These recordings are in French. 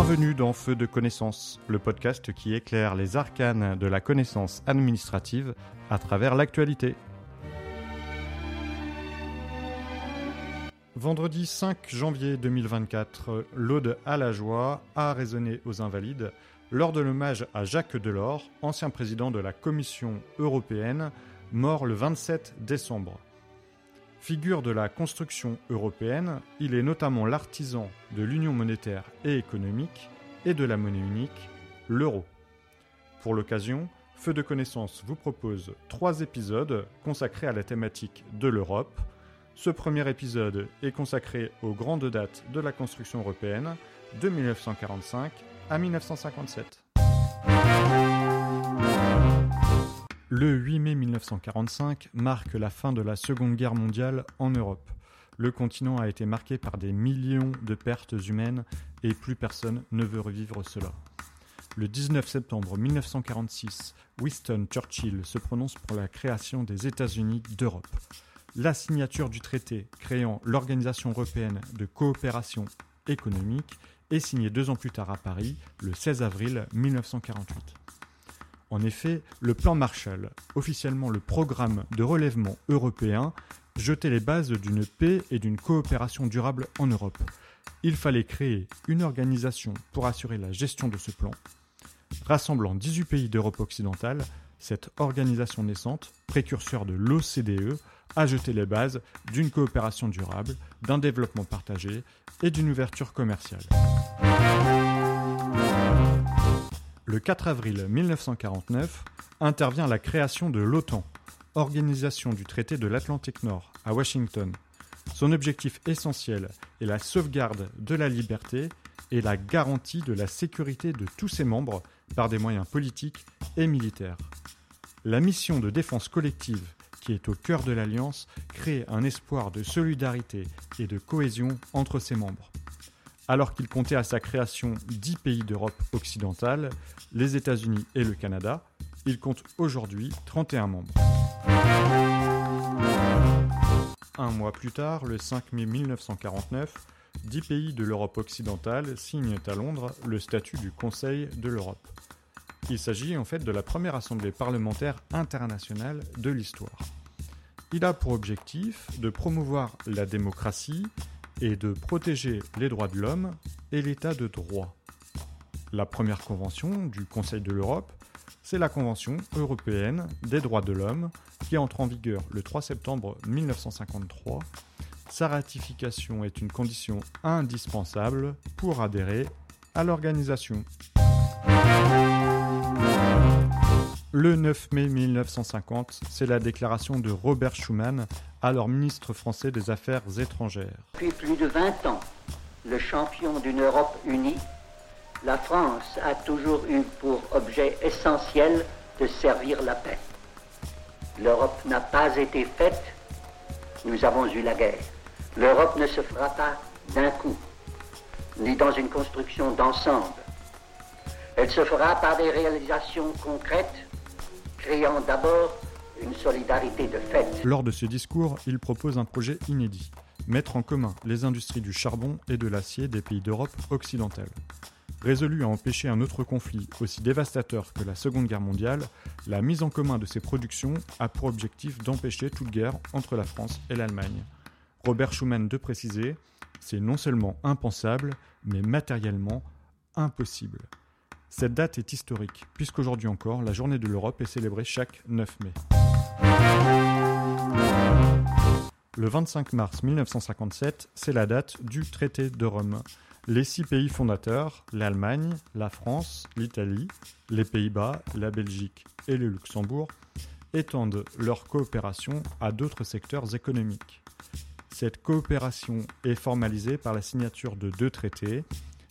Bienvenue dans Feu de connaissance, le podcast qui éclaire les arcanes de la connaissance administrative à travers l'actualité. Vendredi 5 janvier 2024, l'Aude à la joie a résonné aux Invalides lors de l'hommage à Jacques Delors, ancien président de la Commission européenne, mort le 27 décembre. Figure de la construction européenne, il est notamment l'artisan de l'union monétaire et économique et de la monnaie unique, l'euro. Pour l'occasion, Feu de connaissance vous propose trois épisodes consacrés à la thématique de l'Europe. Ce premier épisode est consacré aux grandes dates de la construction européenne de 1945 à 1957. Le 8 mai 1945 marque la fin de la Seconde Guerre mondiale en Europe. Le continent a été marqué par des millions de pertes humaines et plus personne ne veut revivre cela. Le 19 septembre 1946, Winston Churchill se prononce pour la création des États-Unis d'Europe. La signature du traité créant l'Organisation européenne de coopération économique est signée deux ans plus tard à Paris, le 16 avril 1948. En effet, le plan Marshall, officiellement le programme de relèvement européen, jetait les bases d'une paix et d'une coopération durable en Europe. Il fallait créer une organisation pour assurer la gestion de ce plan. Rassemblant 18 pays d'Europe occidentale, cette organisation naissante, précurseur de l'OCDE, a jeté les bases d'une coopération durable, d'un développement partagé et d'une ouverture commerciale. Le 4 avril 1949 intervient la création de l'OTAN, organisation du traité de l'Atlantique Nord, à Washington. Son objectif essentiel est la sauvegarde de la liberté et la garantie de la sécurité de tous ses membres par des moyens politiques et militaires. La mission de défense collective qui est au cœur de l'Alliance crée un espoir de solidarité et de cohésion entre ses membres. Alors qu'il comptait à sa création 10 pays d'Europe occidentale, les États-Unis et le Canada, il compte aujourd'hui 31 membres. Un mois plus tard, le 5 mai 1949, 10 pays de l'Europe occidentale signent à Londres le statut du Conseil de l'Europe. Il s'agit en fait de la première assemblée parlementaire internationale de l'histoire. Il a pour objectif de promouvoir la démocratie, et de protéger les droits de l'homme et l'état de droit. La première convention du Conseil de l'Europe, c'est la Convention européenne des droits de l'homme qui entre en vigueur le 3 septembre 1953. Sa ratification est une condition indispensable pour adhérer à l'organisation. Le 9 mai 1950, c'est la déclaration de Robert Schuman, alors ministre français des Affaires étrangères. Depuis plus de 20 ans, le champion d'une Europe unie, la France a toujours eu pour objet essentiel de servir la paix. L'Europe n'a pas été faite, nous avons eu la guerre. L'Europe ne se fera pas d'un coup, ni dans une construction d'ensemble. Elle se fera par des réalisations concrètes créant d'abord une solidarité de fait. Lors de ce discours, il propose un projet inédit mettre en commun les industries du charbon et de l'acier des pays d'Europe occidentale. Résolu à empêcher un autre conflit aussi dévastateur que la Seconde Guerre mondiale, la mise en commun de ces productions a pour objectif d'empêcher toute guerre entre la France et l'Allemagne. Robert Schuman de préciser, c'est non seulement impensable, mais matériellement impossible. Cette date est historique, puisqu'aujourd'hui encore, la journée de l'Europe est célébrée chaque 9 mai. Le 25 mars 1957, c'est la date du traité de Rome. Les six pays fondateurs, l'Allemagne, la France, l'Italie, les Pays-Bas, la Belgique et le Luxembourg, étendent leur coopération à d'autres secteurs économiques. Cette coopération est formalisée par la signature de deux traités,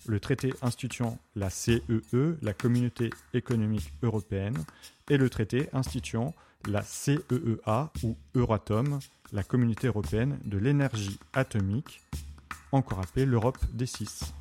le traité instituant la CEE, e, la Communauté économique européenne, et le traité instituant la CEEA ou Euratom, la Communauté européenne de l'énergie atomique, encore appelée l'Europe des six.